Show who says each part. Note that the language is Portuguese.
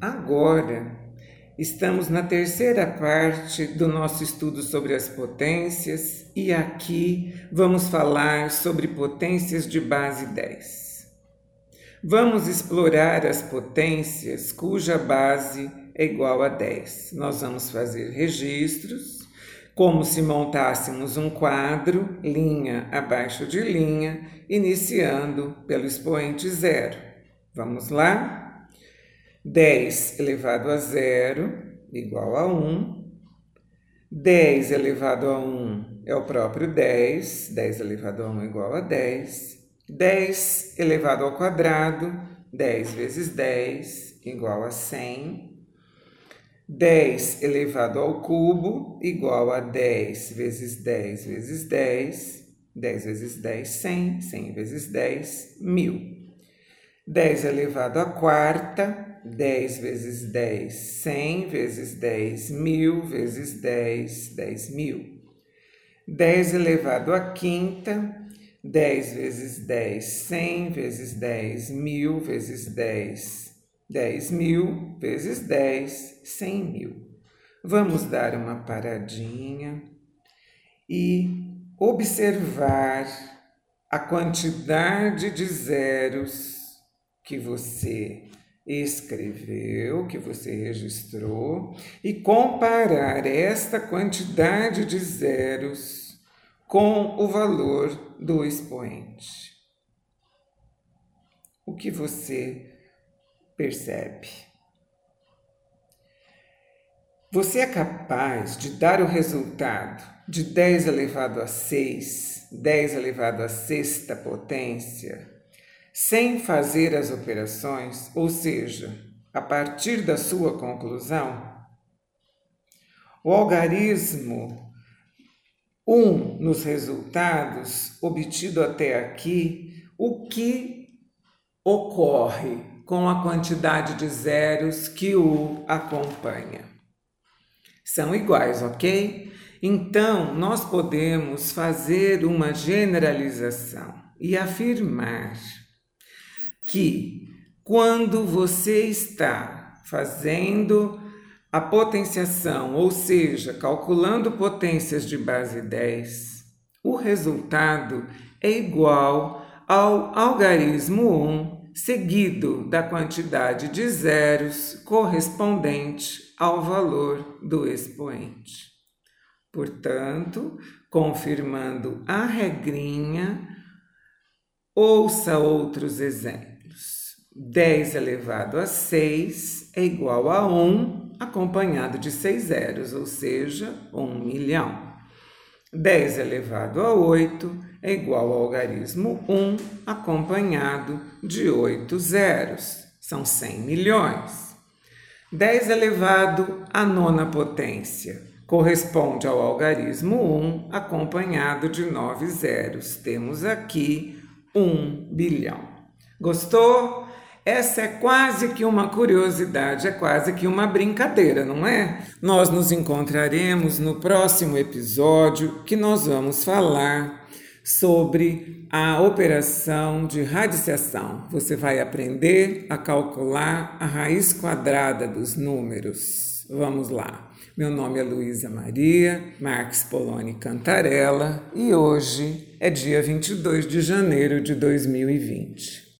Speaker 1: agora estamos na terceira parte do nosso estudo sobre as potências e aqui vamos falar sobre potências de base 10. Vamos explorar as potências cuja base é igual a 10. Nós vamos fazer registros como se montássemos um quadro, linha abaixo de linha, iniciando pelo expoente zero. Vamos lá? 10 elevado a zero igual a 1. 10 elevado a 1 é o próprio 10. 10 elevado a 1 igual a 10. 10 elevado ao quadrado, 10 vezes 10 igual a 100. 10 elevado ao cubo igual a 10 vezes 10 vezes 10, 10 vezes 10, 100, 100 vezes 10, 1000. 10 elevado à quarta, 10 vezes 10, 100 vezes 10, 1000 vezes 10, 10 mil. 10 elevado à quinta, 10 vezes 10, 100 vezes 10, 1000 vezes 10, 10 mil vezes 10, 100 mil. Vamos dar uma paradinha e observar a quantidade de zeros que você escreveu, que você registrou, e comparar esta quantidade de zeros com o valor do expoente. O que você percebe. Você é capaz de dar o resultado de 10 elevado a 6, 10 elevado a sexta potência, sem fazer as operações, ou seja, a partir da sua conclusão? O algarismo 1 nos resultados obtido até aqui, o que ocorre com a quantidade de zeros que o acompanha. São iguais, ok? Então, nós podemos fazer uma generalização e afirmar que quando você está fazendo a potenciação, ou seja, calculando potências de base 10, o resultado é igual ao algarismo 1 seguido da quantidade de zeros correspondente ao valor do expoente. Portanto, confirmando a regrinha, ouça outros exemplos. 10 elevado a 6 é igual a 1 acompanhado de 6 zeros, ou seja, 1 milhão. 10 elevado a 8 é igual ao algarismo 1 acompanhado de 8 zeros. São 100 milhões. 10 elevado à nona potência corresponde ao algarismo 1 acompanhado de 9 zeros. Temos aqui 1 bilhão. Gostou? Essa é quase que uma curiosidade, é quase que uma brincadeira, não é? Nós nos encontraremos no próximo episódio que nós vamos falar sobre a operação de radiciação. Você vai aprender a calcular a raiz quadrada dos números. Vamos lá. Meu nome é Luísa Maria Marques Poloni Cantarella e hoje é dia 22 de janeiro de 2020.